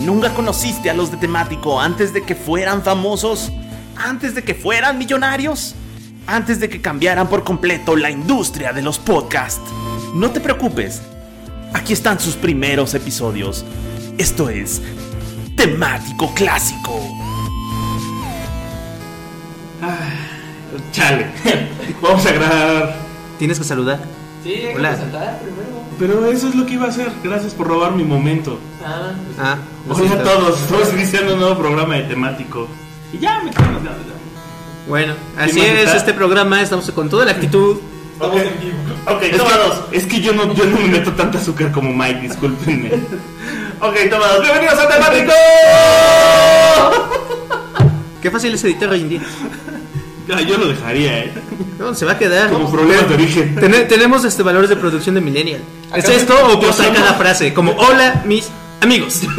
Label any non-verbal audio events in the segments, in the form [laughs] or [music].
¿Nunca conociste a los de temático antes de que fueran famosos? ¿Antes de que fueran millonarios? ¿Antes de que cambiaran por completo la industria de los podcasts? No te preocupes, aquí están sus primeros episodios. Esto es temático clásico. Chale. [laughs] Vamos a grabar. Tienes que saludar. Sí, hay que Hola. presentar primero. Pero eso es lo que iba a hacer. Gracias por robar mi momento. Ah, Ah, Hola a todos. Estamos iniciando un nuevo programa de temático. Y ya me quedo. Bueno, así es está? este programa. Estamos con toda la actitud. estamos en vivo. Ok, Es toma que- dos. Es que yo no, yo no me meto tanta azúcar como Mike, discúlpenme. [laughs] ok, toma dos. Bienvenidos a Temático. Qué fácil es editar hoy en día. Ah, yo lo dejaría, eh. No, se va a quedar. Como problemas de origen. Ten- tenemos este valores de producción de millennial. ¿Es Acá esto o cortar cada frase? Como hola mis amigos. [laughs]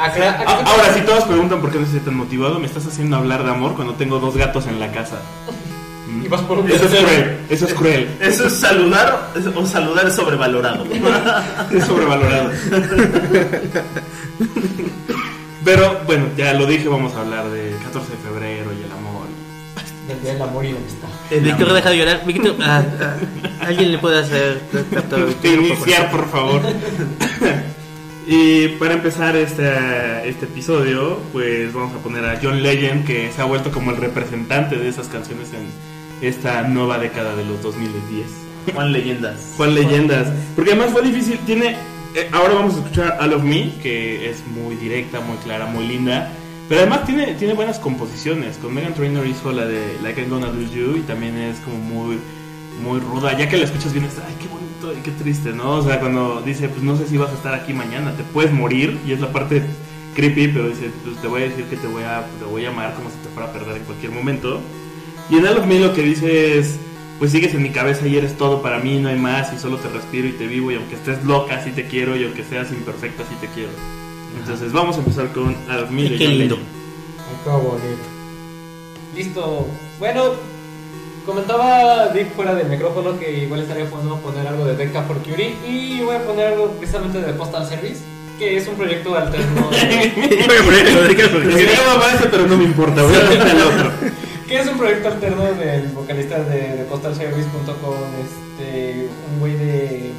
Ah, Ahora, si todos preguntan por qué no estoy tan motivado, me estás haciendo hablar de amor cuando tengo dos gatos en la casa. y vas por un Eso es cruel. Eso es cruel. Eso es saludar o saludar es sobrevalorado. [laughs] Es sobrevalorado. [laughs] Pero bueno, ya lo dije, vamos a hablar del 14 de febrero y el amor. Del día del amor y la amistad. Víctor, deja de llorar. Víctor, ah, ah, alguien le puede hacer. Iniciar, por favor. [laughs] y para empezar este, este episodio, pues vamos a poner a John Legend, que se ha vuelto como el representante de esas canciones en esta nueva década de los 2010. Juan Leyendas. Juan Leyendas. Porque además fue difícil. Tiene. Eh, ahora vamos a escuchar All of Me, que es muy directa, muy clara, muy linda. Pero además tiene, tiene buenas composiciones. Con Megan Trainor hizo la de Like I'm Gonna Lose You y también es como muy, muy ruda. Ya que la escuchas bien, es ay, qué bonito y qué triste, ¿no? O sea, cuando dice, pues no sé si vas a estar aquí mañana, te puedes morir. Y es la parte creepy, pero dice, pues te voy a decir que te voy a, te voy a amar como si te fuera a perder en cualquier momento. Y en All of Me lo que dice es, pues sigues en mi cabeza y eres todo para mí, no hay más, y solo te respiro y te vivo, y aunque estés loca, así te quiero, y aunque seas imperfecta, así te quiero. Entonces vamos a empezar con de Qué lindo. Bonito. Listo. Bueno, comentaba Dick fuera del micrófono que igual estaría bueno poner algo de Deca for Curie y voy a poner algo precisamente de Postal Service, que es un proyecto alterno. [laughs] Voy a poner ese, pero no me importa, voy a hacer el otro. [laughs] que es un proyecto alterno del vocalista de, de postalservice.com, este, un güey de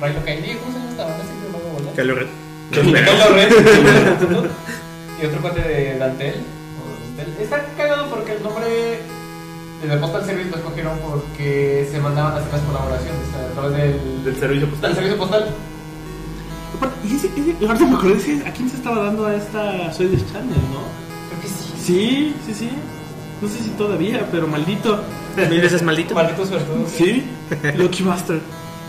Rayo Candy, ¿cómo se llama esta banda? Siempre me. Que lo- Kylo Ren, y otro cuate de Dantel. o Dantel. Está cagado porque el nombre de The Postal Service lo escogieron porque se mandaban a hacer las colaboraciones a través del, Del servicio del postal. servicio postal. Y ese, ese, ahorita me acordé, ¿a quién se estaba dando a esta Soy de Channel, no? Creo que sí. Sí, sí, sí. No sé si todavía, pero maldito. Mil veces maldito. Maldito suertudo. Sí, Lucky Buster.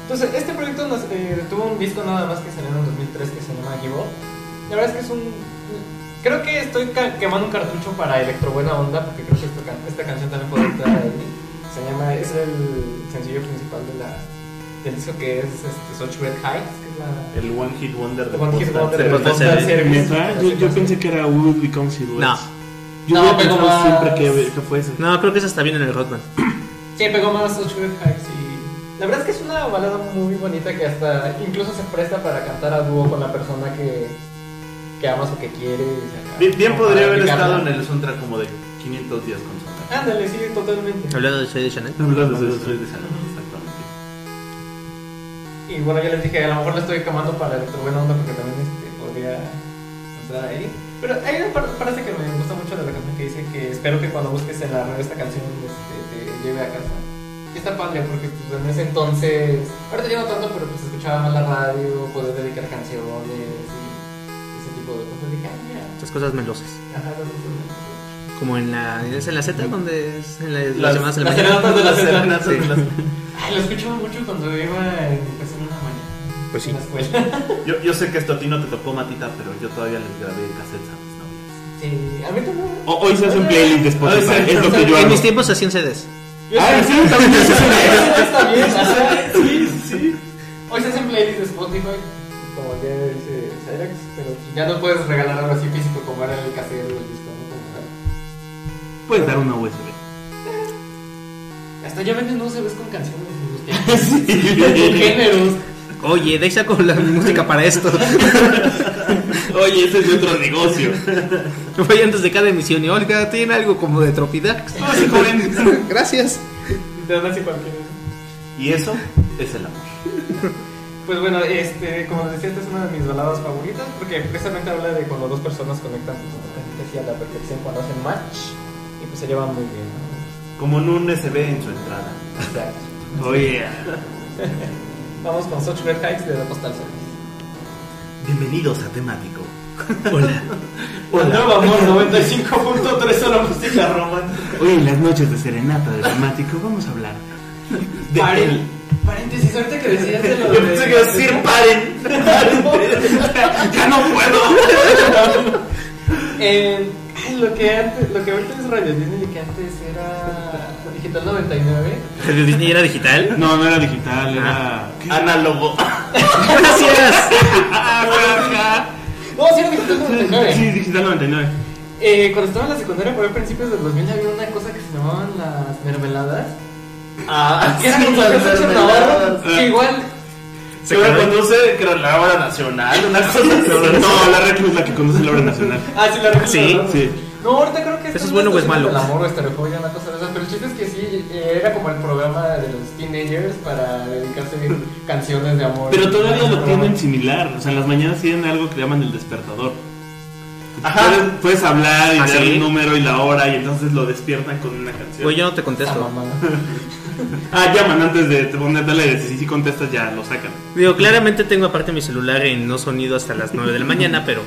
Entonces, este proyecto nos, eh, tuvo un disco nada más que salió en el 2003 que se llama Give Up. La verdad es que es un. Creo que estoy ca- quemando un cartucho para Electro Buena Onda porque creo que esta, can- esta canción también puede entrar ahí. Se llama. Es el sencillo principal de la, del disco que es este, Such Red Heights, que es la. El One Hit Wonder de One Hit. Wonder de. ¿Neta? Yo, yo pensé que era Wood Become Silhouettes. No. Yo No, pensado más- siempre que, que fue ese. No, creo que esa está bien en el Rodman. Sí, pegó más Such Red Heights y. La verdad es que es una balada muy bonita que hasta incluso se presta para cantar a dúo con la persona que, que amas o que quieres. Bien, podría haber estado en el soundtrack como de 500 días con soundtrack. Ándale, sí, totalmente. Hablando de Soy de Chanel. Hablando de soy de San exactamente. Y bueno, ya les dije, a lo mejor le estoy quemando para Electro Buena Onda porque también este, podría entrar ahí. Pero hay una frase que me gusta mucho de la canción que dice que espero que cuando busques en la radio esta canción este, te lleve a casa. Y está padre porque pues, en ese entonces, ahorita ya no tanto, pero pues escuchaba más la radio, poder dedicar canciones y ese tipo de cosas. Dije, ah, mira. Esas cosas melosas. Ajá, las cosas. Como en la, es en la Z, donde es en la, las, Las- llamadas de la [laughs] las mañana. de la Z. Sí. Ay, lo escuchaba mucho cuando iba en, Pues sí. Yo, yo sé que esto a ti no te tocó, Matita, pero yo todavía les grabé cassettes a mis novias. Sí, a mí también. O- hoy se hace un playlist de Spotify, Hoy se- es lo que yo En hago. mis tiempos hacían CDs. Yo Ah, sí, también se hace Eso está bien, ajá, sí, sí. Hoy se hacen playlists de Spotify, como ya dice Cyrex, pero ya no puedes regalar algo así físico como era el casero o el disco, ¿no? Como tal. Puedes dar una USB. Hasta ya venden USBs con canciones en los [laughs] tiempos. [laughs] Con géneros. Oye, deja con la música para esto. [laughs] Oye, ese es nuestro negocio. Voy antes de cada emisión y Olga, ¿tiene algo como de Tropidax? Ah, sí, joven. [laughs] Gracias. Dan así cualquiera. Y eso es el amor. Pues bueno, este, como decía, esta es una de mis baladas favoritas porque precisamente habla de cuando dos personas conectan casi a la perfección cuando hacen match y pues se llevan muy bien. ¿no? Como en un SB en su entrada. Exacto. Oye, [laughs] Vamos con Such Great Heights de la Postal Service. Bienvenidos a Temático. [laughs] Hola. El nuevo amor 95.3 solo música romántica. hoy en las noches de serenata de temático vamos a hablar de Paren- Paréntesis, ahorita que decías de lo Yo pensé que iba a decir paren. [laughs] ¡Ya no puedo! Eh, lo que antes, lo que ahorita es Radio Disney que antes era Digital 99. ¿Radio Disney era digital? No, no era digital, era. ¿qué? Análogo. [laughs] Gracias. [laughs] No, sí era Digital 99. Sí, digital 99. Eh, cuando estaba en la secundaria, por ahí a principios del 2000, había una cosa que se llamaban las mermeladas. Ah, [laughs] Que eran las. Que igual. Se me conduce, creo, la hora nacional, una cosa. No, la Reclu es la que conduce la obra nacional. Ah, sí, la recuerdo. Sí. Sí. No, ahorita creo que ¿Eso es bueno o es malo? El amor o estereofobia, una cosa de esas. Pero el chiste es que sí, era como el programa de los teenagers para dedicarse a [laughs] canciones de amor. Pero todavía lo tienen similar. O sea, en las mañanas tienen algo que llaman el despertador. Ajá. Puedes, puedes hablar y ¿Ah, dar sí? el número y la hora y entonces lo despiertan con una canción. Güey, yo no te Ah, contesto. mamá. [laughs] Ah, llaman antes de poner darle si sí contestas ya lo sacan. Digo, claramente tengo aparte mi celular en no sonido hasta las 9 de la mañana, [laughs] pero.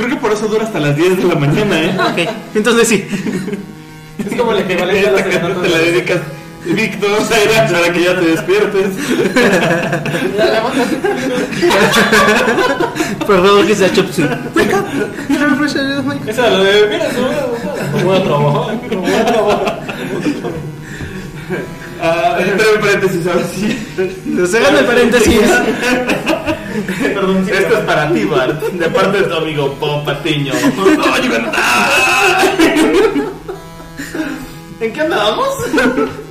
Creo que por eso dura hasta las 10 de la mañana, ¿eh? Ok, entonces sí. Es como el equivalente a la te la dedicas, Víctor, Zaira, para que ya te despiertes. Perdón que sea Chopsy. Esa es la de, mira, no voy a trabajar. Ah, breve paréntesis, ahora sí. Cerrando el paréntesis. [laughs] [laughs] Perdón, sí, Esto es para ti, Bart, de parte de tu amigo Pop Patiño. ¿verdad? ¿En qué andábamos?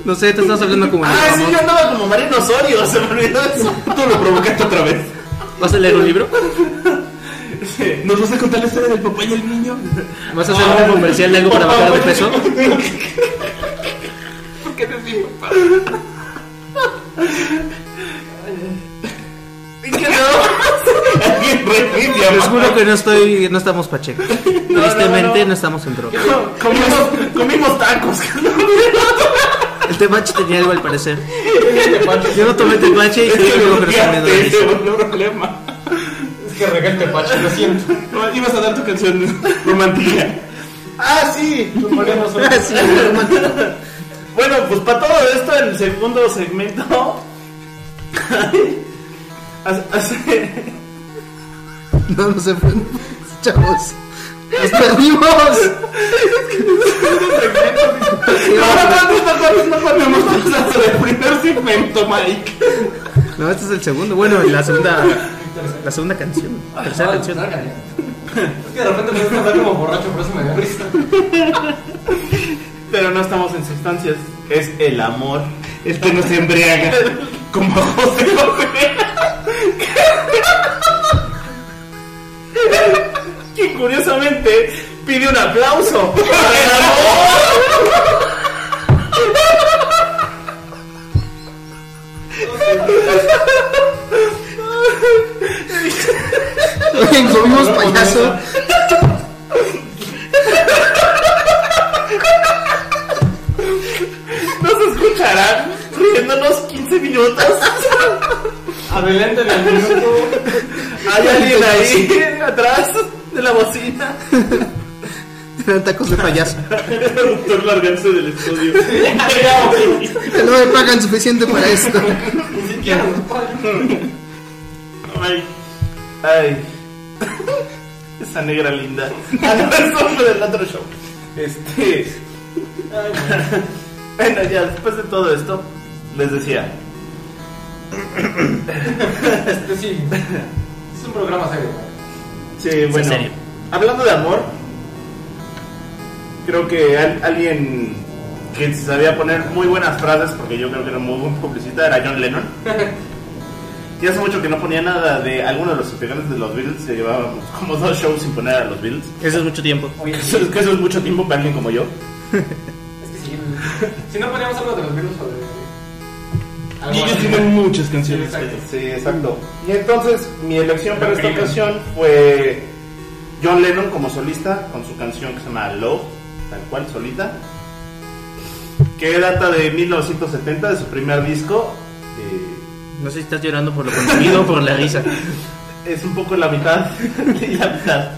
No sé, te estás hablando como Ah, sí, yo andaba como Marino Osorio, se me olvidó eso. Tú lo provocaste otra vez. ¿Vas a leer un libro? ¿Nos vas a contar la historia del papá y el niño? ¿Vas a hacer un comercial de algo para bajar de peso? [laughs] ¿En qué andábamos? Reinicia, Les juro que no estoy, no estamos pacheco. Tristemente no estamos en droga. Comimos, comimos tacos. El tepache tenía algo al parecer. Yo no tomé tepache y luego que fue el problema. Es que regué el tepache, lo siento. No, Ibas a dar tu canción romántica. Ah, sí. Son- [laughs] Sí, Bueno, pues para todo esto, el segundo segmento. Hace- hace- No, no se fue. Chavos. ¡Nos perdimos! No, no, no, no, no, no, no, hemos pasado del primer segmento, Mike. No, este es el segundo. Bueno, la segunda. La segunda canción. Tercera Ah, canción. Es que de repente me gusta hablar como borracho, por eso me dio risa. Pero no estamos en sustancias. Es el amor. Este no se embriaga. Como José José. Quien curiosamente pide un aplauso. para el amor. Oigan, comimos payaso. [laughs] Nos escucharán riéndonos 15 minutos. [laughs] Adelante en el minuto. Hay alguien ahí [laughs] atrás de la bocina. Eran tacos de payaso. El doctor largarse del estudio. [laughs] No me pagan suficiente para esto. Ay. Ay. Esa negra linda. Ah, no, es hombre del otro show. Este. Bueno, ya después de todo esto, les decía. Este sí. Es un programa serio. Sí, bueno. serio. Hablando de amor, creo que al- alguien que sabía poner muy buenas frases, porque yo creo que era muy buen publicista, era John Lennon. Y hace mucho que no ponía nada de alguno de los integrantes de los Beatles. Se llevaba como dos shows sin poner a los Beatles. Eso es mucho tiempo. Oye, Eso es, que eso es mucho tiempo para alguien como yo. [laughs] Si no poníamos algo de los virus o de. Y ellos tienen muchas canciones. Exacto. Sí, exacto. Y entonces mi elección para esta ocasión fue John Lennon como solista con su canción que se llama Love, tal cual, solita. Que data de 1970, de su primer disco. Eh, No sé si estás llorando por lo contenido o por la risa. [laughs] es un poco la mitad [laughs] y la mitad.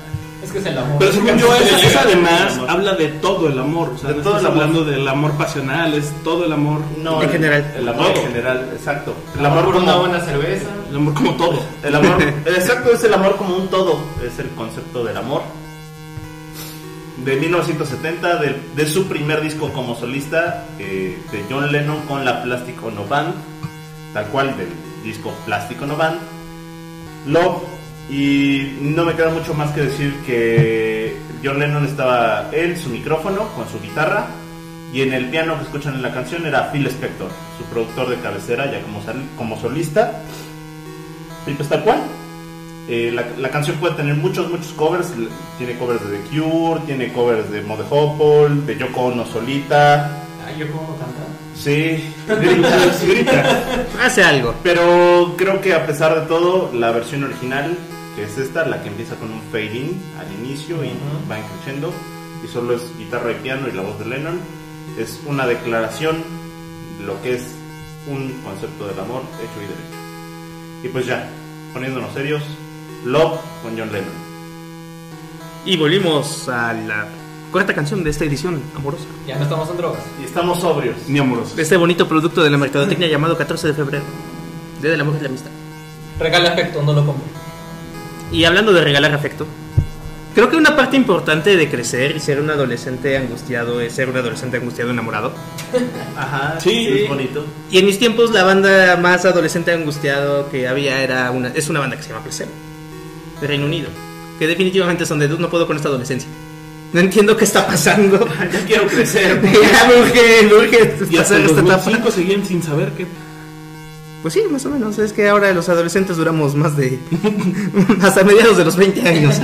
Es que es el amor. Pero según yo, esa, esa además amor. habla de todo el amor. O sea, De no todo estás el amor. hablando del amor pasional, es todo el amor. No, En el- general. El amor en general, exacto. El amor amor por una como, buena cerveza. El amor como todo. el amor, [laughs] exacto, es el amor como un todo. Es el concepto del amor. De 1970, de, de su primer disco como solista, eh, de John Lennon con la Plastic Ono Band, tal cual del disco Plastic Ono Band. Love, y no me queda mucho más que decir que John Lennon estaba en su micrófono con su guitarra y en el piano que escuchan en la canción era Phil Spector, su productor de cabecera ya como, solista. Y pues tal cual. Eh, la, canción puede tener muchos, muchos covers. Tiene covers de The Cure, tiene covers de Mode Hopple, de Yoko Ono solita. Ay, yo como canta. Sí, grita, [laughs] grita. Hace algo. Pero creo que a pesar de todo, la versión original, que es esta, la que empieza con un fade in al inicio y va creciendo, y solo es guitarra y piano y la voz de Lennon, es una declaración de lo que es un concepto del amor hecho y derecho. Y pues ya, poniéndonos serios, Love con John Lennon. Y volvimos a la cuarta canción de esta edición amorosa. Ya no estamos en drogas. Y estamos sobrios. Ni amorosos. De este bonito producto de la mercadotecnia llamado 14 de febrero. Día del amor y la amistad. Regale afecto, no lo compre. Y hablando de regalar afecto, creo que una parte importante de crecer y ser un adolescente angustiado es ser un adolescente angustiado enamorado. [laughs] Ajá, Sí. es bonito. Y en mis tiempos la banda más adolescente angustiado que había era una es una banda que se llama Placebo de Reino Unido, que definitivamente son de "Dude, no puedo con esta adolescencia. No entiendo qué está pasando. [laughs] Ya quiero crecer. [laughs] ya me urge, me urge Y hasta pasar el esta etapa. 2005 seguían sin saber qué. Pues sí, más o menos. Es que ahora los adolescentes duramos más de. [laughs] hasta mediados de los 20 años.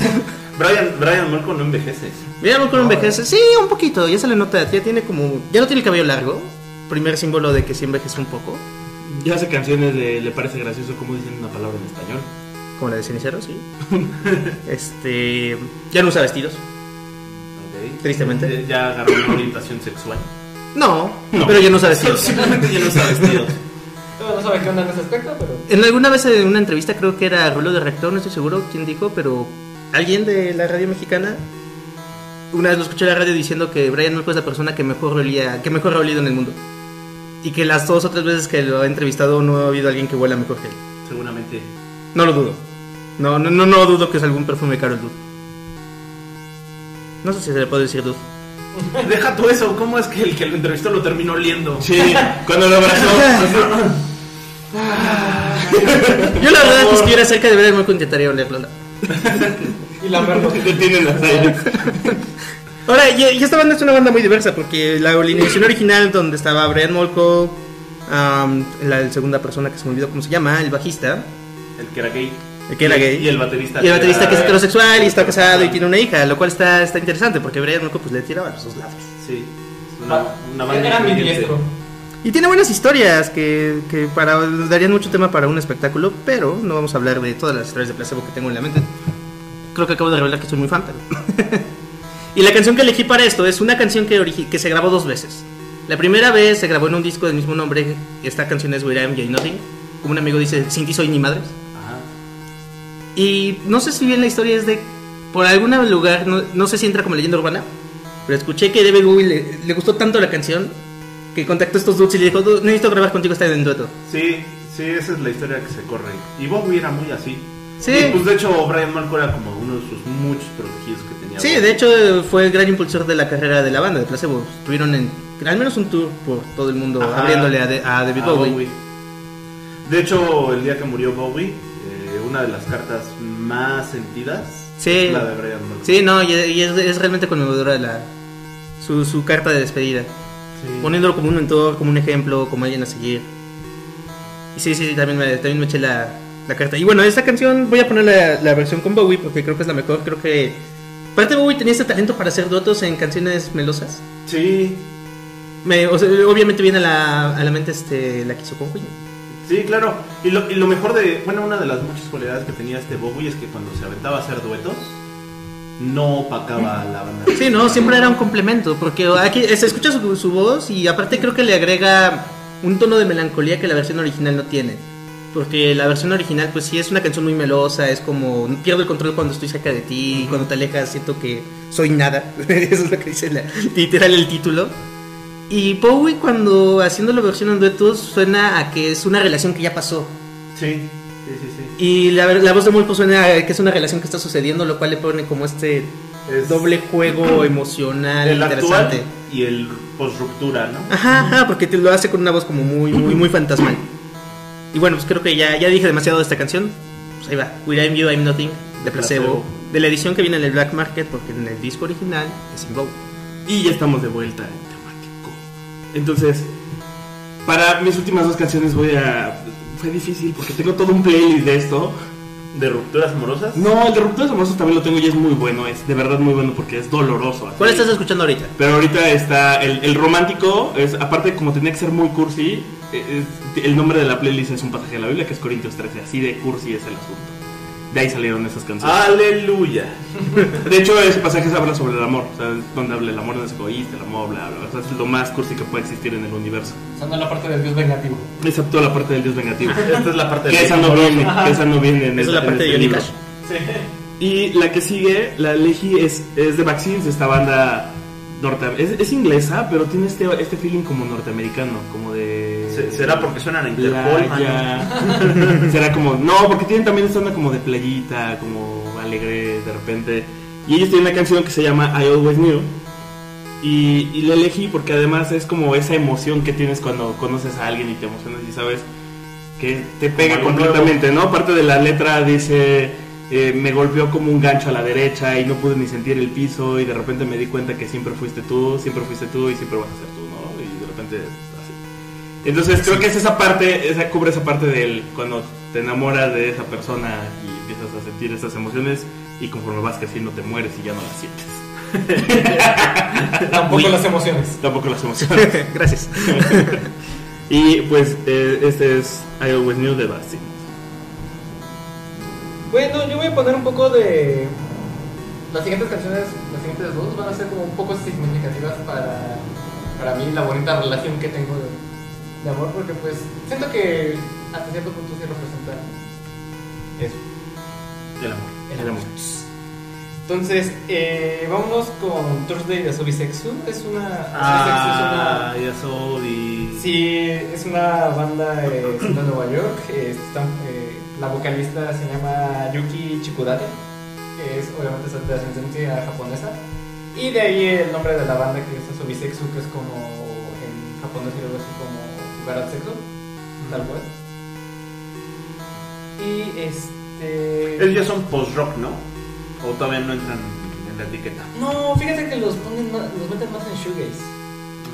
Brian, Brian Molko no envejece. Veamos con envejece. Sí, un poquito. Ya se le nota. Ya tiene como. Ya no tiene el cabello largo. Primer símbolo de que sí envejece un poco. Ya hace canciones de Le parece gracioso cómo dicen una palabra en español. Como la de Cenicero, sí. este. Ya no usa vestidos. Tristemente. Ya agarró una orientación sexual. No, No. pero ya no vestidos. [laughs] Simplemente ya no vestidos. Todavía no sabe qué onda en ese aspecto, pero. En alguna vez en una entrevista, creo que era Rulo de Rector, no estoy seguro quién dijo, pero alguien de la radio mexicana una vez lo escuché en la radio diciendo que Brian Molko es la persona que mejor olía, que mejor ha olido en el mundo. Y que las dos o tres veces que lo ha entrevistado no ha habido alguien que huela mejor que él. Seguramente. No lo dudo. No, no, no, no dudo que es algún perfume caro el dude. No sé si se le puede decir dude. [laughs] Deja tú eso, ¿cómo es que el que lo entrevistó lo terminó oliendo? Sí, cuando lo abrazó. [laughs] Yo la verdad es que si estuviera cerca de Brian Molko intentaría olerlo. la- [laughs] Y la verdad. Detienen las aires. Ahora, y, y esta banda es una banda muy diversa porque la alineación original donde estaba Brian Molko, am, la segunda persona que se me olvidó cómo se llama, el bajista, El que era gay. Que era gay, Y el baterista. y el baterista que es heterosexual y está casado y tiene una hija, lo cual está, está interesante porque Brian Molko pues le tiraba a los dos lados. Sí. Una, una banda Era diestro. Y tiene buenas historias que, que para, darían mucho tema para un espectáculo, pero no vamos a hablar de todas las historias de placebo que tengo en la mente. Creo que acabo de revelar que soy muy fan, pero... [laughs] y la canción que elegí para esto es una canción que, que se grabó dos veces. La primera vez se grabó en un disco del mismo nombre, esta canción es Where I Am Nothing. Como un amigo dice, sin ti soy ni madres. Y no sé si bien la historia es de. Por algún lugar, no, no sé si entra como leyenda urbana, pero escuché que David Bowie le, le gustó tanto la canción que contactó a estos dudes y le dijo: "Dude, Necesito grabar contigo esta en dueto. Sí, sí, esa es la historia que se corre. Y Bowie era muy así. Sí. Y pues de hecho, Brian Molko era como uno de sus muchos protegidos que tenía. Sí, Bowie. de hecho fue el gran impulsor de la carrera de la banda de Placebo. Estuvieron en al menos un tour por todo el mundo Ajá. abriéndole a, de- a David A Bowie. De hecho, el día que murió Bowie, una de las cartas más sentidas Sí. la de Brian Molko. Sí, no, y, y es, es realmente conmovedora la, su, su carta de despedida. Sí. Poniéndolo como un mentor, como un ejemplo, como alguien a seguir. Y sí, sí, sí, también me, también me eché la, la carta. Y bueno, esta canción voy a poner la, la versión con Bowie porque creo que es la mejor. Creo que. Aparte, Bowie tenía este talento para hacer duetos en canciones melosas. Sí, Me, o sea, obviamente viene a la, a la mente este, la que hizo con Queen. Sí, claro. Y lo, y lo mejor de, bueno, una de las muchas cualidades que tenía este Bowie es que cuando se aventaba a hacer duetos, no opacaba la banda. Sí, no, siempre era un complemento, porque aquí se escucha su, su voz y aparte creo que le agrega un tono de melancolía que la versión original no tiene. Porque la versión original, pues sí, es una canción muy melosa, es como pierdo el control cuando estoy cerca de ti, y cuando te alejas siento que soy nada. [laughs] Eso es lo que dice la, literal el título. Y Bowie cuando haciendo la versión en duetos suena a que es una relación que ya pasó. Sí, sí, sí, sí. Y la, la voz de Mulpo suena a que es una relación que está sucediendo, lo cual le pone como este Es doble juego [clears throat] emocional el interesante. actual y el post ruptura, ¿no? Ajá, ajá, porque te lo hace con una voz como muy, muy, muy fantasmal. Y bueno, pues creo que ya, ya dije demasiado de esta canción. Pues ahí va, With I'm You, I'm Nothing, de Placebo. Placebo. De la edición que viene en el Black Market, porque en el disco original es en Vogue. Y ya estamos de vuelta. Entonces, para mis últimas dos canciones voy a... Fue difícil porque tengo todo un playlist de esto. De rupturas amorosas. No, el de Rupturas Amorosas también lo tengo y es muy bueno. Es de verdad muy bueno porque es doloroso. así. ¿Cuál estás escuchando ahorita? Pero ahorita está el, el romántico, es aparte como tenía que ser muy cursi, eh, es- el nombre de la playlist es un pasaje de la Biblia que es Corintios 13, así de cursi es el asunto. De ahí salieron esas canciones. Aleluya. De hecho, ese pasaje habla sobre el amor, o sea, es donde habla el amor no es egoísta, el amor, bla, bla, bla. O sea, es lo más cursi que puede existir en el universo. Usando la parte del dios vengativo. Excepto la parte del Dios vengativo. [laughs] Esta es la parte que esa no viene, que esa no viene en Esa es la parte de este libro. Cash. Y la que sigue, la elegí, es, es de Vaccines, esta banda norte es, es inglesa, pero tiene este, este feeling como norteamericano, como de... Se- ¿Será porque suenan a Interpol? [laughs] Será como... No, porque tienen también esta onda como de playita, como alegre de repente. Y ellos tienen una canción que se llama I Always Knew. Y, y la elegí porque además es como esa emoción que tienes cuando conoces a alguien y te emocionas y sabes que te pega completamente, ¿no? Parte de la letra dice, eh, me golpeó como un gancho a la derecha y no pude ni sentir el piso y de repente me di cuenta que siempre fuiste tú, siempre fuiste tú y siempre vas a ser tú, ¿no? Y de repente. Entonces creo que es esa parte, esa cubre esa parte del cuando te enamoras de esa persona y empiezas a sentir esas emociones y conforme vas creciendo te mueres y ya no las sientes. [laughs] Tampoco las emociones. Tampoco las [laughs] emociones. Gracias. [laughs] y pues eh, este es I Always Knew de Basti. Bueno, yo voy a poner un poco de. Las siguientes canciones, las siguientes dos van a ser como un poco significativas para, para mí, la bonita relación que tengo de, de amor, porque pues siento que hasta cierto punto sí representa eso, Del amor. el El amor. Entonces, eh, vámonos con Thursday de Sobisexu. Es una. Ah, es una. Sí, es una banda eh, de Nueva York. eh, eh, la vocalista se llama Yuki Chikudate, que es obviamente de ascendencia japonesa. Y de ahí el nombre de la banda que es Sobisexu, que es como en japonés y algo así como jugar al sexo, tal cual. Y este. Ellos ya son post-rock, ¿no? O todavía no entran en la etiqueta. No, fíjate que los ponen más, los meten más en shoegaze.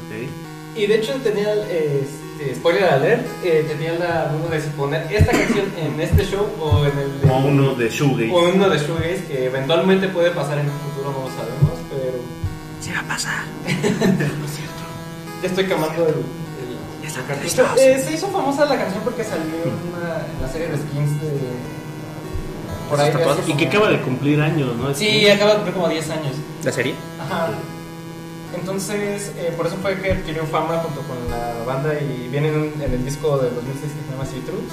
Ok. Y de hecho tenía, el, este, spoiler alert, eh, tenía la duda de si poner esta canción en este show o en el de, Como uno de Shoegaze. o uno de shoegaze que eventualmente puede pasar en un futuro, no lo sabemos, pero Se va a pasar. [laughs] ya estoy quemando el, el, Ya está, el listos. Eh, se hizo famosa la canción porque salió en, una, en la serie de skins de por ahí. de Y que acaba de cumplir años, ¿no? Sí, acaba de cumplir como 10 años. ¿La serie? Ajá. Entonces, eh, por eso fue que adquirió fama junto con la banda y viene en, el disco de 2006 que se llama Citrus.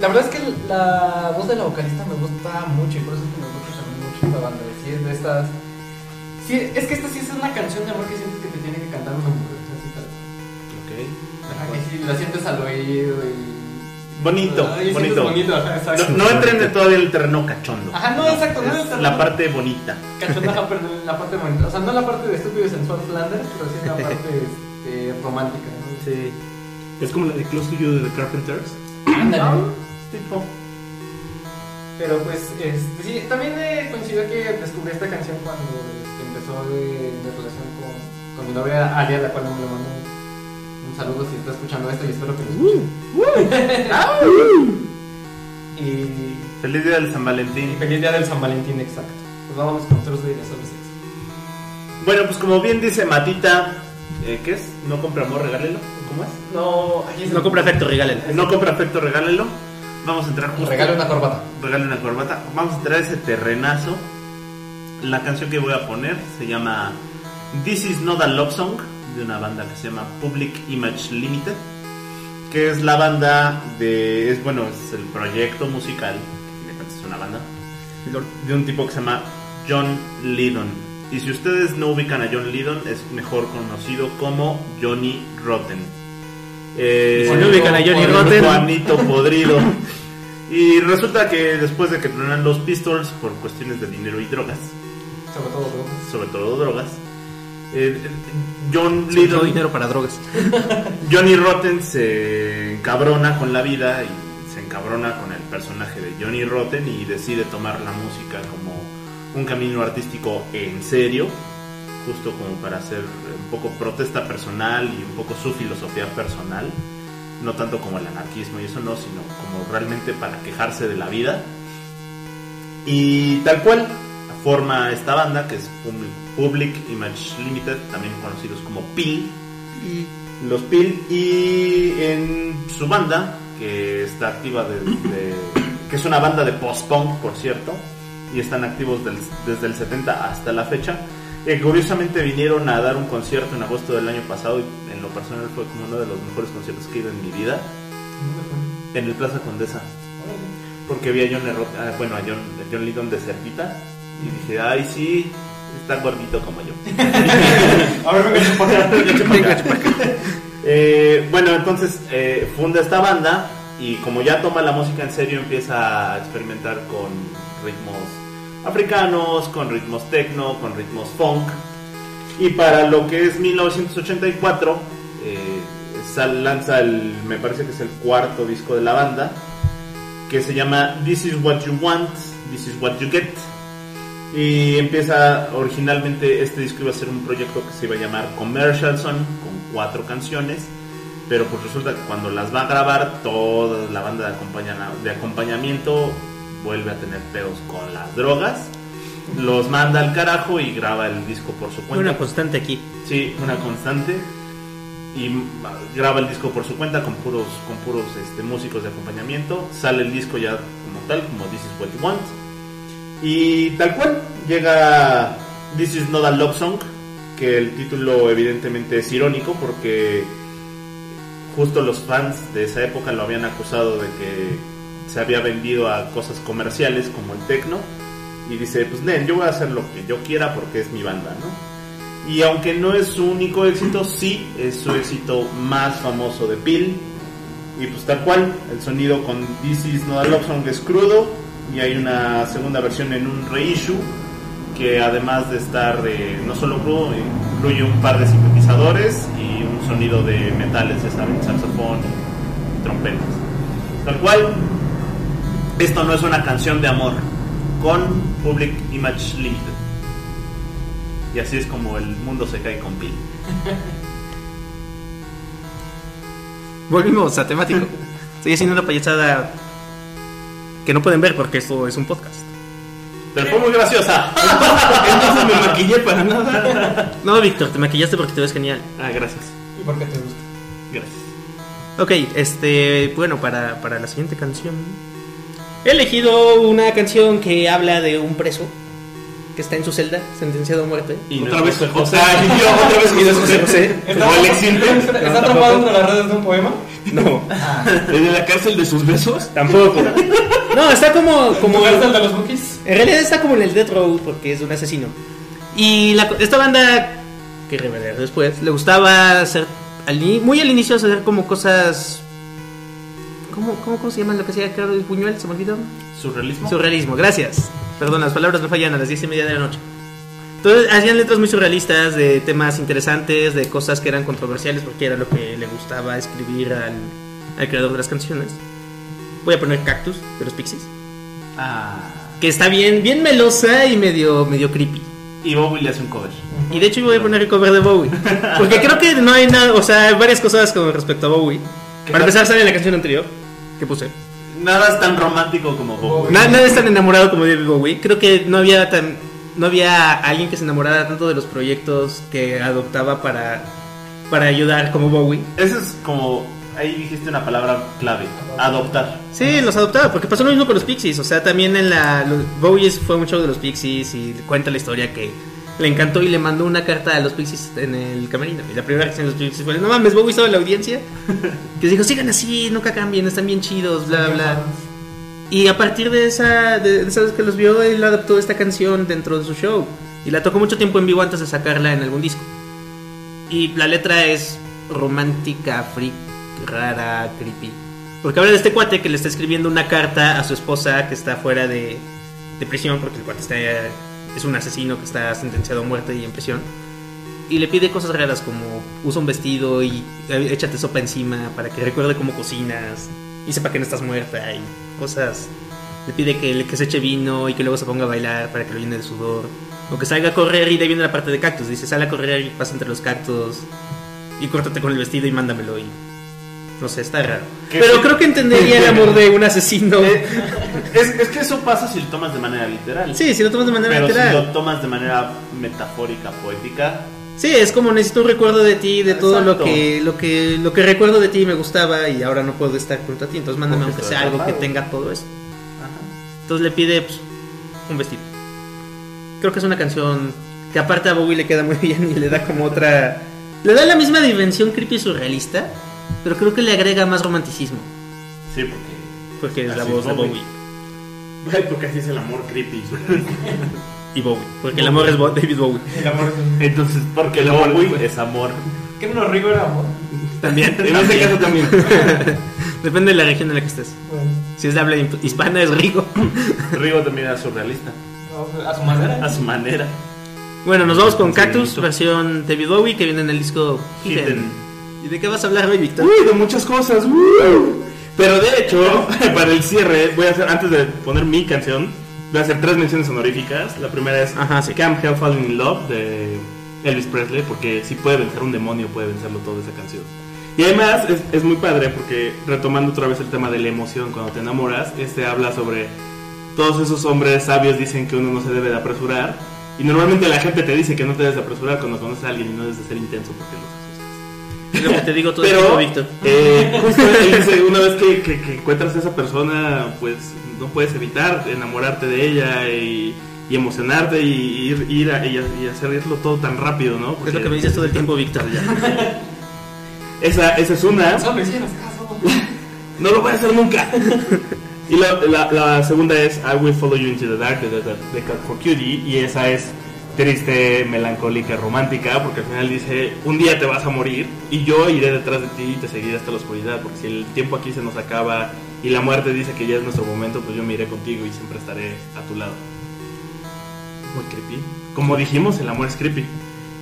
La verdad es que la voz de la vocalista me gusta mucho y por eso es que me gusta también mucho esta banda. Sí, es de estas. Sí, es que esta sí es una canción de amor que sientes que te tiene que cantar una Ajá, que sí, la sientes al oído y. Bonito, Ay, bonito. bonito, ajá, exacto. No, no entren de todavía en el terreno cachondo. Ajá, no, exacto, no La parte bonita. Cachondaja, pero la parte bonita. O sea, no la parte de estúpido y sensual Flanders, pero sí la [laughs] parte este, romántica. ¿no? Sí. Es como la de Close to You de The Carpenters. Ándale. Tipo. Pero pues, este, sí, también eh, coincidió que descubrí esta canción cuando este, empezó de, de relación con, con mi novia Alia, la cual le mando un, un saludo si está escuchando esto y espero que lo escuche. [laughs] y Feliz día del San Y Valentín. feliz día del San Valentín, exacto. Pues vamos con otros días sobre sexo. Bueno, pues como bien dice Matita, eh, ¿qué es? No compra amor, regálelo. ¿Cómo es? No, es No compra efecto, regalen. No compra afecto, regálelo. Vamos a entrar justo. Regale una corbata. regale una corbata. Vamos a entrar a ese terrenazo. La canción que voy a poner se llama This is not a love song de una banda que se llama Public Image Limited, que es la banda de es bueno, es el proyecto musical, que es una banda de un tipo que se llama John Lydon. Y si ustedes no ubican a John Lydon, es mejor conocido como Johnny Rotten. Eh, Si no ubican a Johnny Rotten. Juanito [laughs] podrido. Y resulta que después de que tronan los Pistols por cuestiones de dinero y drogas, Sobre todo, ¿no? sobre todo drogas, eh, John Le dio Lydon, dinero para drogas. [laughs] Johnny Rotten se encabrona con la vida y se encabrona con el personaje de Johnny Rotten y decide tomar la música como un camino artístico en serio, justo como para hacer un poco protesta personal y un poco su filosofía personal, no tanto como el anarquismo y eso no, sino como realmente para quejarse de la vida. Y tal cual forma esta banda que es Public- Image Limited, también conocidos como PIL, los PIL y en su banda que está activa de- de- que es una banda de post-punk por cierto y están activos del- desde el 70 hasta la fecha eh, curiosamente vinieron a dar un concierto en agosto del año pasado y en lo personal fue como uno de los mejores conciertos que he ido en mi vida. En el Plaza Condesa. Porque vi a John, Lerro- ah, bueno, a John, a John Lydon de cerquita y dije, ay sí, está gordito como yo. [laughs] A ver, [laughs] venga, para. Venga. Eh, bueno, entonces eh, funda esta banda y como ya toma la música en serio empieza a experimentar con ritmos africanos, con ritmos techno, con ritmos funk. Y para lo que es 1984 eh, sal- lanza el, me parece que es el cuarto disco de la banda, que se llama This is What You Want, This is What You Get. Y empieza originalmente este disco iba a ser un proyecto que se iba a llamar Commercial Son con cuatro canciones, pero pues resulta que cuando las va a grabar toda la banda de, acompañamiento vuelve a tener pedos con las drogas, los manda al carajo y graba el disco por su cuenta. Una constante aquí. Sí, una constante. Y graba el disco por su cuenta con puros, con puros este, músicos de acompañamiento. Sale el disco ya como tal, como This is What You Want. Y tal cual, llega This is Not a Love Song, que el título evidentemente es irónico porque justo los fans de esa época lo habían acusado de que se había vendido a cosas comerciales como el techno. Y dice, pues Nen, yo voy a hacer lo que yo quiera porque es mi banda, ¿no? Y aunque no es su único éxito, sí es su éxito más famoso de Peel. Y pues tal cual, el sonido con This Is Not a Love Song es crudo. Y hay una segunda versión en un reissue que además de estar eh, no solo crudo, incluye un par de sintetizadores y un sonido de metales, ya saben, saxofón y trompetas. Tal cual, esto no es una canción de amor con Public Image Limited. Y así es como el mundo se cae con Peel. [laughs] Volvimos a temático. [laughs] Estoy haciendo una payasada que no pueden ver porque esto es un podcast. Pero fue muy graciosa. [laughs] Entonces me maquillé para nada. No, Víctor, te maquillaste porque te ves genial. Ah, gracias. ¿Y por qué te gusta? Gracias. Ok, este, bueno, para, para la siguiente canción. He elegido una canción que habla de un preso que está en su celda, sentenciado a muerte. Y Otra no vez es José. Ay, yo, otra vez es José José. ¿Está, ¿O? [laughs] ¿Está, No, atrapado entre las redes de un poema? No, ¿En la cárcel de sus besos? tampoco. No, está como, como ¿Como el de los bookies? En realidad está como en el Death Row porque es un asesino. Y la- esta banda, que revelar después, le gustaba hacer, al muy al inicio, hacer como cosas... ¿Cómo, cómo, cómo se llama lo que hacía Carlos Buñuel? ¿Se me olvidó? Surrealismo. Surrealismo, gracias. Perdón, las palabras me fallan a las diez y media de la noche. Entonces hacían letras muy surrealistas de temas interesantes, de cosas que eran controversiales porque era lo que le gustaba escribir al, al creador de las canciones. Voy a poner Cactus de los Pixies, Ah. que está bien, bien melosa y medio, medio creepy. Y Bowie le hace un cover. Y de hecho voy a poner el cover de Bowie. [laughs] Porque creo que no hay nada, o sea, hay varias cosas con respecto a Bowie. Para empezar sale la canción anterior que puse. Nada es tan romántico como Bowie. Na- nadie es tan enamorado como David Bowie. Creo que no había tan no había alguien que se enamorara tanto de los proyectos que adoptaba para para ayudar como Bowie. Eso es como. Ahí dijiste una palabra clave: adoptar. Sí, los adoptaba, porque pasó lo mismo con los Pixies. O sea, también en la. los- Bowie fue un show de los Pixies y cuenta la historia que le encantó y le mandó una carta a los Pixies en el camerino. Y la primera reacción de los Pixies fue: No mames, Bowie estaba en la audiencia. [laughs] Que dijo: Sigan así, nunca cambien, están bien chidos, bla, bla. Y a partir de esa, de esa vez que los vio, él adaptó esta canción dentro de su show. Y la tocó mucho tiempo en vivo antes de sacarla en algún disco. Y la letra es romántica, freak, rara, creepy. Porque habla de este cuate que le está escribiendo una carta a su esposa que está fuera de, de prisión, porque el cuate está, es un asesino que está sentenciado a muerte y en prisión. Y le pide cosas raras como usa un vestido y eh, échate sopa encima para que recuerde cómo cocinas y sepa que no estás muerta y cosas. Le pide que, que se eche vino y que luego se ponga a bailar para que lo llene de sudor. O que salga a correr y de ahí viene la parte de cactus. Dice, sal a correr y pasa entre los cactus y córtate con el vestido y mándamelo. Y no sé, está raro. ¿Qué- Pero creo que entendería el amor de un asesino. Eh, es, es que eso pasa si lo tomas de manera literal. Sí, si lo tomas de manera Pero si literal. lo tomas de manera metafórica, poética, Sí, es como necesito un recuerdo de ti, de todo lo que, lo que lo que recuerdo de ti me gustaba y ahora no puedo estar junto a ti. Entonces mándame aunque sea algo que tenga todo eso. Entonces le pide pues, un vestido. Creo que es una canción que aparte a Bowie le queda muy [laughs] bien y le da como otra... Le da la misma dimensión creepy y surrealista, pero creo que le agrega más romanticismo. sí, porque. Porque es la voz es de Bowie. Porque así es el amor creepy. Y Bowie. Porque el amor es Bo- David Bowie. El amor es un... Entonces, porque el amor Bowie es- amor. ¿Qué no rico era amor? También. En este caso también. [laughs] Depende de la región en la que estés. Bueno, Si es de habla hispana es Rigo. [laughs] Rigo también era surrealista. a su manera. A su manera. Bueno, nos vamos con Sí, Cactus, versión David Bowie, que viene en el disco Hidden. Hidden. ¿Y de qué vas a hablar hoy, Víctor? Uy, de muchas cosas. Pero de hecho, [laughs] [laughs] para el cierre, voy a hacer, antes de poner mi canción, voy a hacer tres menciones honoríficas. La primera es Ajá, sí. Can't Help Falling in Love de Elvis Presley, porque si puede vencer un demonio, puede vencerlo todo esa canción. Y además es, es muy padre porque retomando otra vez el tema de la emoción cuando te enamoras, este habla sobre todos esos hombres sabios dicen que uno no se debe de apresurar y normalmente la gente te dice que no te debes de apresurar cuando conoces a alguien y no debes de ser intenso porque los asustas. Es lo que te digo todo el Pero, tiempo, Víctor. eh, justo él dice, una vez que, que- que encuentras a esa persona, pues no puedes evitar enamorarte de ella y, y emocionarte y ir, ir a, y, y hacerlo todo tan rápido, ¿no? Es lo que me dices todo el tiempo, Víctor. Ya. Esa, esa es una. No lo voy a hacer nunca. y la, la- la segunda es I Will Follow You Into the Dark de, de, de Cat for Cutie. Y esa es triste, melancólica, romántica. Porque al final dice: Un día te vas a morir y yo iré detrás de ti y te seguiré hasta la oscuridad. Porque si el tiempo aquí se nos acaba y la muerte dice que ya es nuestro momento, pues yo me iré contigo y siempre estaré a tu lado. Muy creepy. Como dijimos, el amor es creepy.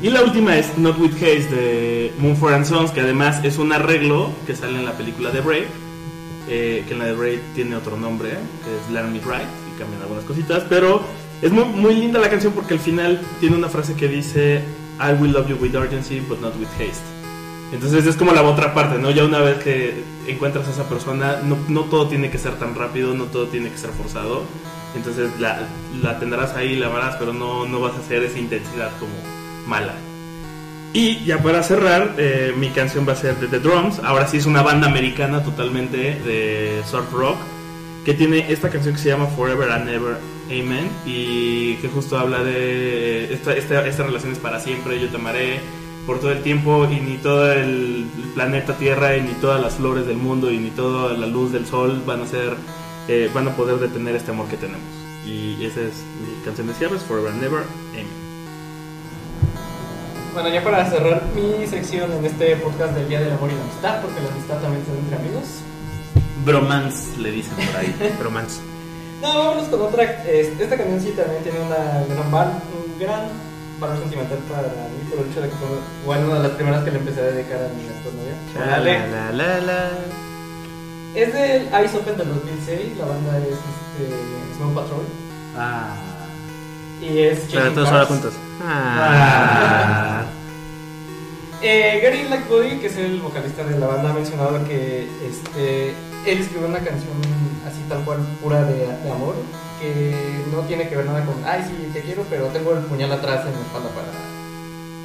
Y la última es Not With Haze de Moon for and Sons, que además es un arreglo que sale en la película de Brave, eh, que en la de Brave tiene otro nombre, que es Learn Me Right, y cambian algunas cositas, pero es muy, linda la canción porque al final tiene una frase que dice I will love you with urgency, but not with haste. Entonces es como la otra parte, ¿no? Ya una vez que encuentras a esa persona, no, todo tiene que ser tan rápido, no todo tiene que ser forzado. Entonces la, la tendrás ahí, la amarás, pero no, no vas a hacer esa intensidad como mala. Y ya para cerrar, eh, mi canción va a ser de The Drums. Ahora sí es una banda americana totalmente de surf rock que tiene esta canción que se llama Forever and Ever Amen y que justo habla de esta, esta, esta relación es para siempre, yo te amaré por todo el tiempo y ni todo el planeta Tierra y ni todas las flores del mundo y ni toda la luz del sol van a ser eh, van a poder detener este amor que tenemos. Y esa es mi canción de cierre, Forever and Ever Amen. Bueno, ya para cerrar mi sección en este podcast del Día del Amor y la Amistad, porque la amistad también está entre amigos. Bromance le dicen por ahí. [laughs] Romance. No, vámonos con otra. es- Esta canción sí también tiene una gran val- un gran valor sentimental para mí por el hecho de que fue bueno, una de las primeras que le empecé a dedicar a mi actual novia. La, la, la, la. Es del Ice Open del 2006, la banda es este, Snow Patrol Ah. y es Pero todos ahora juntos. Ah. Eh, Gary Blackbody, que es el vocalista de la banda, ha mencionado que este, él escribió una canción así tal cual pura de, de amor que no tiene que ver nada con, ay sí, te quiero, pero tengo el puñal atrás en la espalda para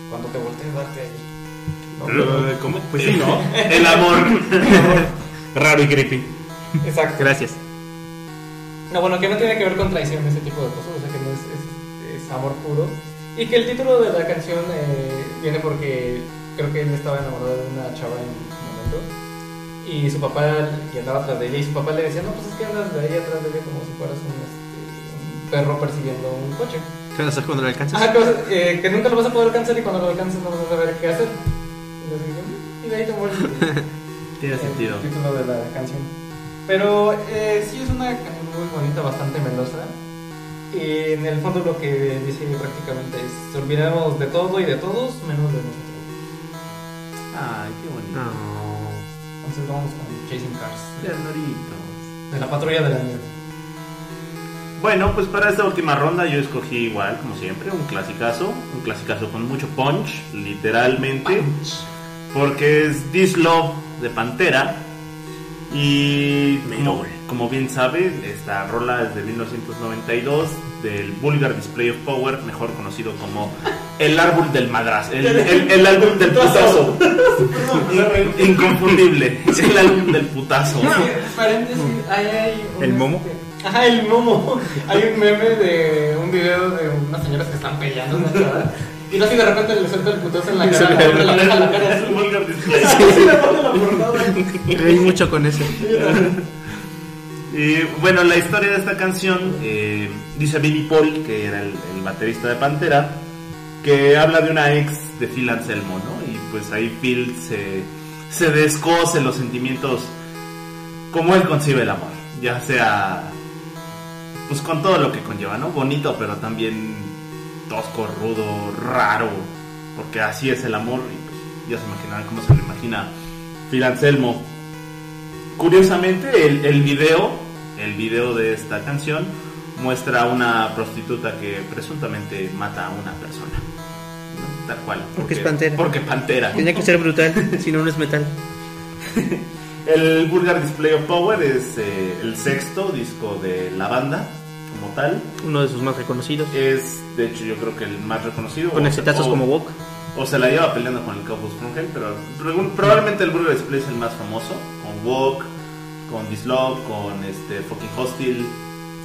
cuando te voltees darte ahí. ¿no? Pero, ¿cómo? Pues sí, ¿no? [laughs] El amor. [laughs] Raro y creepy. Exacto. Gracias. No, bueno, que no tiene que ver con traición, ese tipo de cosas, o sea que no es, es- es amor puro. Y que el título de la canción eh, viene porque creo que él estaba enamorado de una chava en su momento. Y su papá, y andaba atrás de ella, y su papá le decía, no, pues es que andas de ahí atrás de ella como si fueras un, este, un perro persiguiendo un coche. ¿Qué vas a hacer cuando lo alcances? Ah, que, vas- eh, que nunca lo vas a poder alcanzar y cuando lo alcances no vas a saber qué hacer. Y, "Mm", de ahí te mueres. [laughs] Tiene el sentido. título de la canción. Pero eh, sí es una canción muy bonita, bastante melosa. Y en el fondo lo que dice prácticamente es: olvidemos de todo y de todos menos de nosotros. Ay, qué bonito. No. Entonces vamos con Chasing Cars, Ternuritos. de la patrulla de la nieve. Bueno, pues para esta última ronda yo escogí igual, como siempre, un clasicazo. Un clasicazo con mucho punch, literalmente. Porque es This Love de Pantera. Y como, como bien sabe, esta rola es de 1992 del Vulgar Display of Power, mejor conocido como el árbol del madrazo, el, el- el álbum del putazo. In- [laughs] Inconfundible, el álbum del putazo. Paréntesis, ahí hay un, ¿El momo? este- Ajá, el momo. [laughs] Hay un meme de un video de unas señoras que están peleando una chava. Y no así de repente le suelta el putazo en la cara. [laughs] le deja la cara así. pone la portada. Reí mucho con eso. Y bueno, la historia de esta canción eh, dice Billy Paul, que era el, el baterista de Pantera, que habla de una ex de Phil Anselmo, ¿no? Y pues ahí Phil se, se descoce los sentimientos como él concibe el amor, ya sea pues con todo lo que conlleva, ¿no? Bonito, pero también tosco, rudo, raro, porque así es el amor y pues ya se imaginarán cómo se lo imagina Phil Anselmo. Curiosamente, el, el video, el video de esta canción muestra a una prostituta que presuntamente mata a una persona. ¿no? Tal cual. Porque es Pantera. Porque Pantera. Tenía que ser brutal, [laughs] si no, no es metal. El Vulgar Display of Power es eh, el sexto disco de la banda, como tal. Uno de sus más reconocidos. Es, de hecho, yo creo que el más reconocido. Con exitazos como Walk. O se la lleva peleando con el Cowboys Hell, pero probablemente el Vulgar Display es el más famoso. Con Walk, con Dislove, con este Fucking Hostile.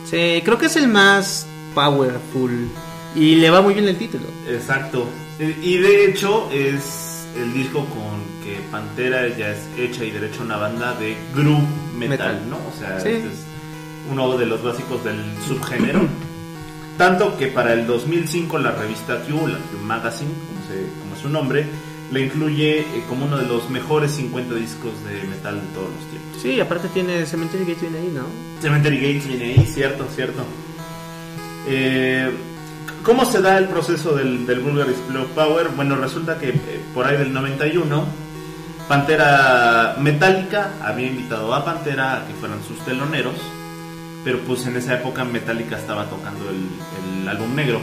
Sí, creo que es el más powerful. Y le va muy bien el título. Exacto. Y de hecho es el disco con que Pantera ya es hecha y derecha una banda de groove metal, Metal. ¿no? O sea, Sí. este es uno de los básicos del subgénero. Tanto que para el 2005 la revista Q, la Q Magazine, como, se- como es su nombre, le incluye eh, como uno de los mejores 50 discos de metal de todos los tiempos. Sí, aparte tiene Cemetery Gateway ahí, ¿no? Cemetery Gates viene ahí, cierto, cierto. Eh, ¿Cómo se da el proceso del, del Display of Power? Bueno, resulta que eh, por ahí del 91, Pantera Metallica había invitado a Pantera a que fueran sus teloneros, pero pues en esa época Metallica estaba tocando el, el álbum negro.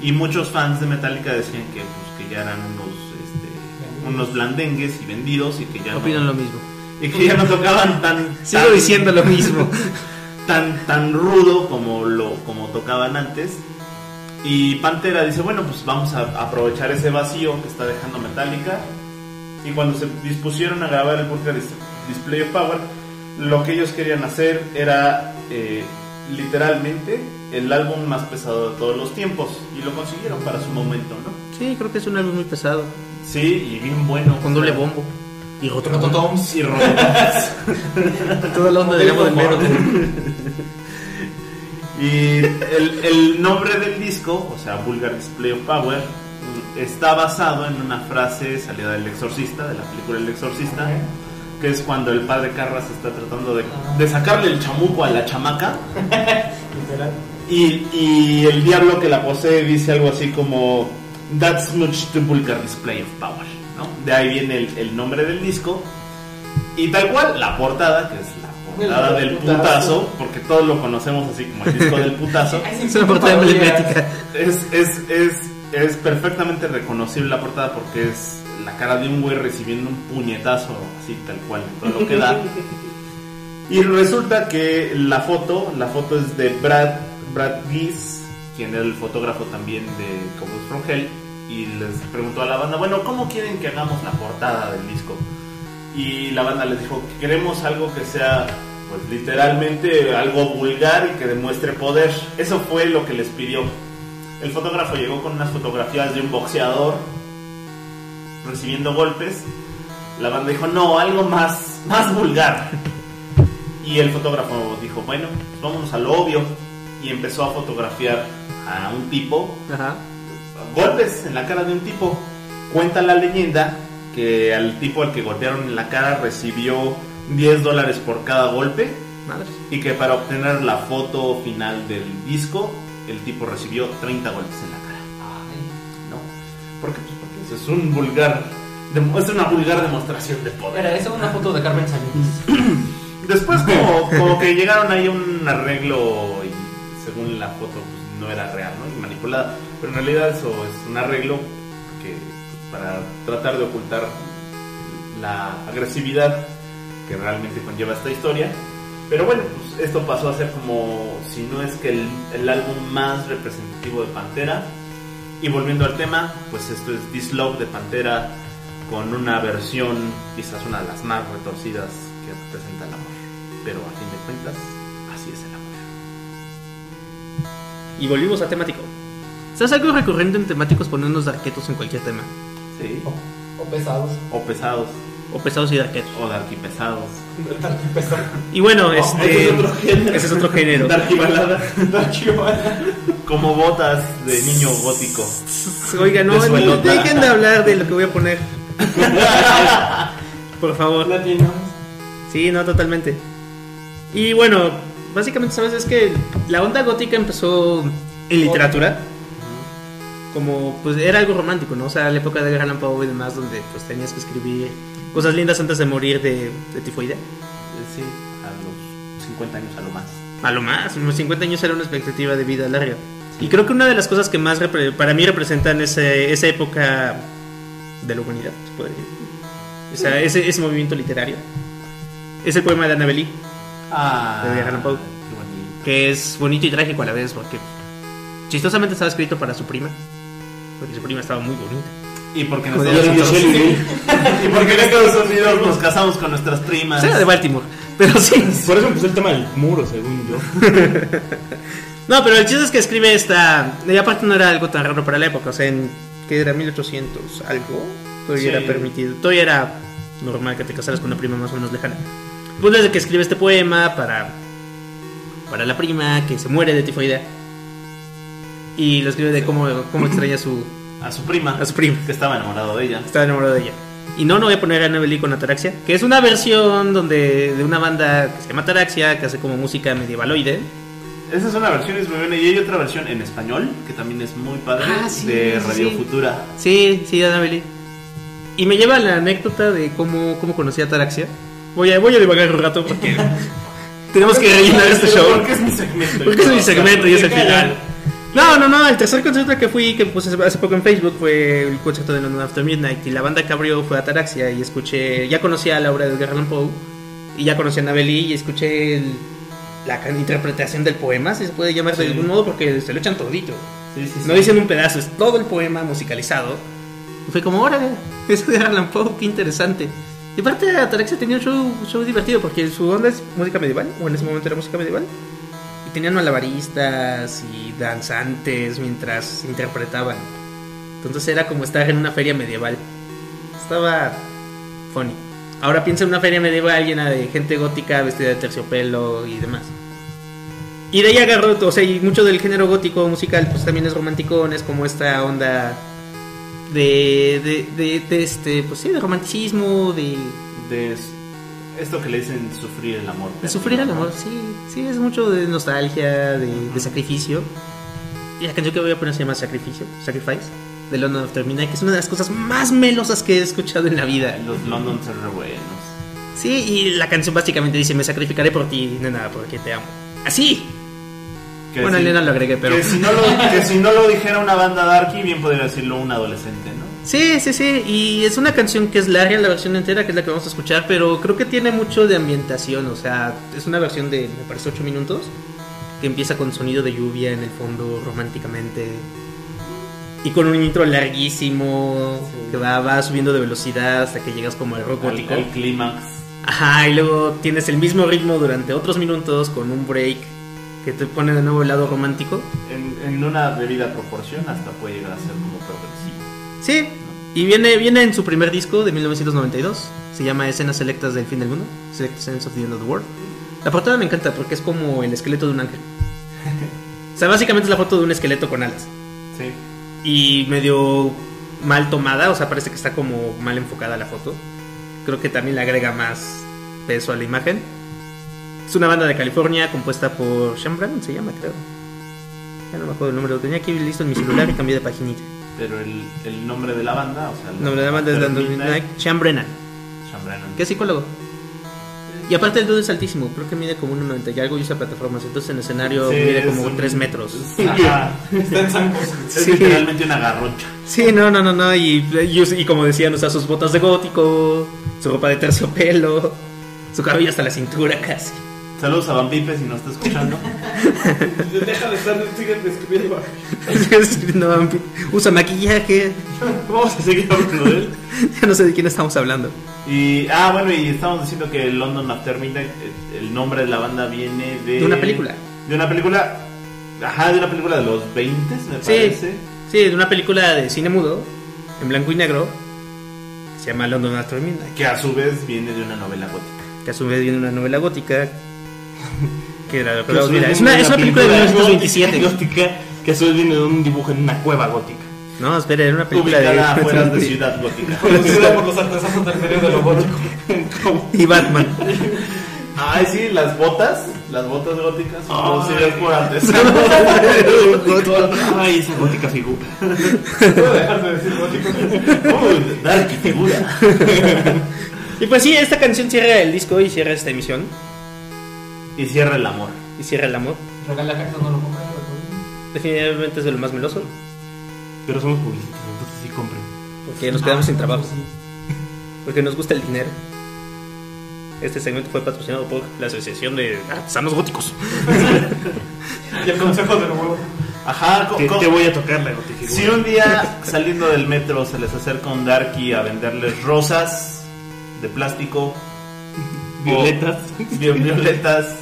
Y muchos fans de Metallica decían que, pues, que ya eran unos, este, unos blandengues y vendidos y que ya Opinan no, lo mismo. y que ya no tocaban tan, Sigo tan- diciendo lo mismo. [laughs] tan tan rudo como lo como tocaban antes y Pantera dice bueno pues vamos a aprovechar ese vacío que está dejando Metallica y cuando se dispusieron a grabar el Dis- Display of Power lo que ellos querían hacer era eh, literalmente el álbum más pesado de todos los tiempos y lo consiguieron para su momento no Sí, creo que es un álbum muy pesado. sí y bien bueno Con doble bombo. Y otro Rototoms. y rototoms. [laughs] Toda la onda del mero. [laughs] Y el, el nombre del disco, o sea, Vulgar Display of Power, está basado en una frase salida del Exorcista, de la película El Exorcista, que es cuando el padre Carras está tratando de, de sacarle el chamuco a la chamaca [laughs] Literal. y, y el diablo que la posee dice algo así como That's much to Vulgar Display of Power, ¿no? De ahí viene el, el nombre del disco y tal cual la portada, que es la portada El del putazo. putazo, porque todos lo conocemos así como el disco del putazo. [laughs] Es una portada emblemática. Es, es, es, es perfectamente reconocible la portada porque es la cara de un güey recibiendo un puñetazo así tal cual, todo lo que da. Y resulta que la foto, la foto es de Brad, Brad Geese, quien era el fotógrafo también de Cowboys from Hell, y les preguntó a la banda, bueno, ¿cómo quieren que hagamos la portada del disco? Y la banda les dijo, queremos algo que sea, pues literalmente algo vulgar y que demuestre poder. Eso fue lo que les pidió. El fotógrafo llegó con unas fotografías de un boxeador recibiendo golpes. La banda dijo, no, algo más, más vulgar. Y el fotógrafo dijo, bueno, pues vámonos a lo obvio. Y empezó a fotografiar a un tipo, Ajá. golpes en la cara de un tipo. Cuenta la leyenda que al tipo al que golpearon en la cara recibió 10 dólares por cada golpe Madres. y que para obtener la foto final del disco el tipo recibió 30 golpes en la cara. ¿No? ¿Por qué? Pues porque es un vulgar, es una vulgar demostración de poder. Mira, esa es una foto de Carmen Sánchez. [clears throat] Después como, como que llegaron ahí a un arreglo y según la foto pues, no era real, ¿no? Y manipulada. Pero en realidad eso es un arreglo que pues, para tratar de ocultar la agresividad que realmente conlleva esta historia. Pero bueno, pues esto pasó a ser como, si no es que el, el álbum más representativo de Pantera. Y volviendo al tema, pues esto es This Love de Pantera con una versión quizás una de las más retorcidas que representa el amor. Pero a fin de cuentas, así es el amor. Y volvimos a temático. ¿Sabes algo recurrente en temáticos ponernos darquetos en cualquier tema? Sí. O pesados. O pesados, O pesados y darquetos. o darquipesados. Darky pesado. Y bueno, Oh, este. ese es otro género. ese es otro género. [laughs] Como botas de niño gótico. Oiga, no, De suelota. dejen de hablar de lo que voy a poner. [laughs] Por favor. Latinos. Sí, no, totalmente. Y bueno, básicamente, ¿sabes? Es que la onda gótica empezó en literatura. Como, pues era algo romántico, ¿no? O sea, la época de Allan Poe y demás, donde pues tenías que escribir cosas lindas antes de morir de, de tifoidea. Sí, a los 50 años a lo más. A lo más, unos 50 años era una expectativa de vida larga. Y creo que una de las cosas que más para mí representan ese- esa época de la humanidad, se puede decir. O sea, ese, ese movimiento literario. Es el poema de Annabelle Ah, De Allan Poe. Que es bonito y trágico a la vez, porque chistosamente estaba escrito para su prima, porque su prima estaba muy bonita. Y porque en Estados Unidos, y porque en Estados Unidos nos casamos con nuestras primas. Era de Baltimore, pero sí. Por eso empezó el tema del muro, según yo. [laughs] No, pero el chiste es que escribe esta. Y aparte no era algo tan raro para la época, o sea, en. que era 1800 algo? Todavía Sí. era permitido. Todavía era normal que te casaras con una prima más o menos lejana. Pues desde que escribe este poema para. para la prima que se muere de tifoidea. Y lo escribe de cómo, cómo extraña a su, A su prima. a su prima. Que estaba enamorado de ella. Estaba enamorado de ella. Y no, no voy a poner a Annabelle con Ataraxia, que es una versión donde de una banda que se llama Ataraxia, que hace como música medievaloide. Esa es una versión es muy buena y hay otra versión en español que también es muy padre Ah, sí, de Radio sí. Futura. Sí, sí, Annabelle. Y me lleva a la anécdota de cómo, cómo conocí a Ataraxia. Voy a, voy a divagar un rato porque [laughs] tenemos que rellenar este show. Porque es mi segmento. Porque es mi segmento y es el final. No, no, no, el tercer concierto que fui, que puse hace poco en Facebook, fue el concierto de London After Midnight. Y la banda que abrió fue Ataraxia. Y escuché, ya conocía a Laura de Edgar Allan Poe. Y ya conocí a Annabelle y escuché el- la interpretación del poema, si se puede llamar de Sí. algún modo, porque se lo echan todito. Sí. No dicen un pedazo, es todo el poema musicalizado. Y fue como, órale, [laughs] eso de Allan Poe, qué interesante. Y aparte, Ataraxia tenía un show, un show divertido porque su onda es música medieval, o en ese momento era música medieval. Y tenían malabaristas y danzantes mientras interpretaban. Entonces era como estar en una feria medieval. Estaba funny. Ahora piensa en una feria medieval llena de gente gótica vestida de terciopelo y demás. Y de ahí agarró, o sea, y mucho del género gótico musical, pues también es romántico, es como esta onda de, de, de, de este, pues sí, de romanticismo, de, De esto que le dicen sufrir el amor. de sufrir el amor, sí, sí, es mucho de nostalgia, de, de sacrificio. Y la canción que voy a poner se llama Sacrificio, Sacrifice, de London After Midnight, que es una de las cosas más melosas que he escuchado en la vida. Los London son re buenos. Sí, y la canción básicamente dice, me sacrificaré por ti, nena, porque te amo. Así. Que Bueno, si- Elena lo agregué, pero... Que si, no lo, que si no lo dijera una banda darky, bien podría decirlo un adolescente, ¿no? Sí, sí, sí, y es una canción que es larga, la versión entera, que es la que vamos a escuchar, pero creo que tiene mucho de ambientación, o sea, es una versión de, me parece, 8 minutos, que empieza con sonido de lluvia en el fondo, románticamente, y con un intro larguísimo, que va, va subiendo de velocidad hasta que llegas como al rock gótico. al clímax. Ajá, y luego tienes el mismo ritmo durante otros minutos con un break que te pone de nuevo el lado romántico. En, en una debida proporción hasta puede llegar a ser como progresivo. Sí, y viene, viene en su primer disco de 1992. Se llama Escenas Selectas del Fin del Mundo. Select Scenes of the End of the World. La portada me encanta porque es como el esqueleto de un ángel. O sea, básicamente es la foto de un esqueleto con alas. Sí. Y medio mal tomada, o sea, parece que está como mal enfocada la foto. Creo que también le agrega más peso a la imagen. Es una banda de California compuesta por Sean se llama, creo. Ya no me acuerdo el nombre, lo tenía aquí listo en mi celular y cambié de paginita. Pero el, el nombre de la banda, o sea, El nombre de la banda es Midnight, Sean Brennan, Sean Brennan. es psicólogo. Y aparte el dude es altísimo, creo que mide como 1,90 y algo y usa plataformas, entonces en el escenario Sí, mide es como un- 3 metros. Ajá. Está en zancos. Es Sí. literalmente una garrocha. Sí, no, no, no, no, y, y, y como decían, usa sus botas de gótico, su ropa de terciopelo, su cabello hasta la cintura casi. Saludos a Van Pipe si nos está escuchando. [laughs] Deja de estar, sigue describiendo. [laughs] No, usa maquillaje, [laughs] Vamos a seguir hablando de él. ya no sé de quién estamos hablando. Y, ah, bueno, y estamos diciendo que London After Midnight, eh, el nombre de la banda viene de... De una película. De una película, ajá, de una película de los 20, me Sí, parece. sí, de una película de cine mudo, en blanco y negro, que se llama London After Midnight. Que a su vez viene de una novela gótica. que a su vez viene una novela gótica que era lo que Que a vamos su a mirar. vez Es una, es una película de pintura 1927. Gótica, que vez viene de un dibujo en una cueva gótica. No, espera, era una película Ubicada afuera de de Ciudad Gótica. Conocida por los artesanos del periodo de lo gótico. y Batman. Ay, sí, las botas, las botas góticas son Ay. producidas por artesanos. [laughs] [laughs] Ay, esa gótica figura. Puedo dejar de decir gótico. Uy, Dark figura. [laughs] Y pues sí, esta canción cierra el disco y cierra esta emisión Y cierra el amor. y cierra el amor. Regala Jackson, no lo compran. Definitivamente es de lo más meloso Pero somos publicistas, entonces sí compren. porque nos quedamos sin trabajo, porque nos gusta el dinero. Este segmento fue patrocinado por la Asociación de Artesanos Góticos. [laughs] Y el consejo de lo huevo. Ajá, Te, te voy a tocar la gótica Si un día saliendo del metro se les acerca un darky a venderles rosas de plástico, Violetas. vi- violetas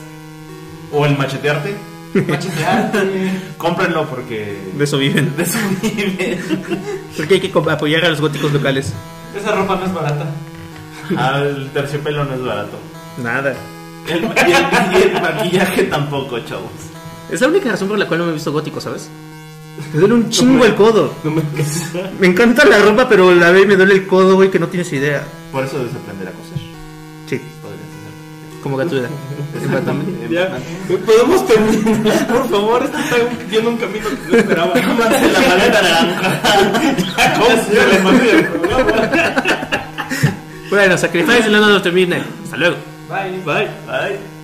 o el machetearte, Machetearte. [laughs] cómprenlo porque De eso viven. de eso viven. [laughs] Porque hay que apoyar a los góticos locales. Esa ropa no es barata. Al terciopelo no es barato. Nada. El, y, el, y el maquillaje tampoco, chavos. Es la única razón por la cual no me he visto gótico, ¿sabes? Me duele un chingo el codo. [laughs] No me Me encanta la ropa, pero la ve y me duele el codo, güey, que no tienes idea. Por eso debes aprender como gatuda. [laughs] Ya, podemos terminar, por favor. Esto está yendo un camino que no esperaba. Cómanse [laughs] la maleta naranja. Ya, ¿cómo se le mandé el programa? Bueno, Sacrifice London of the Midnight. Hasta luego. Bye. Bye. Ay.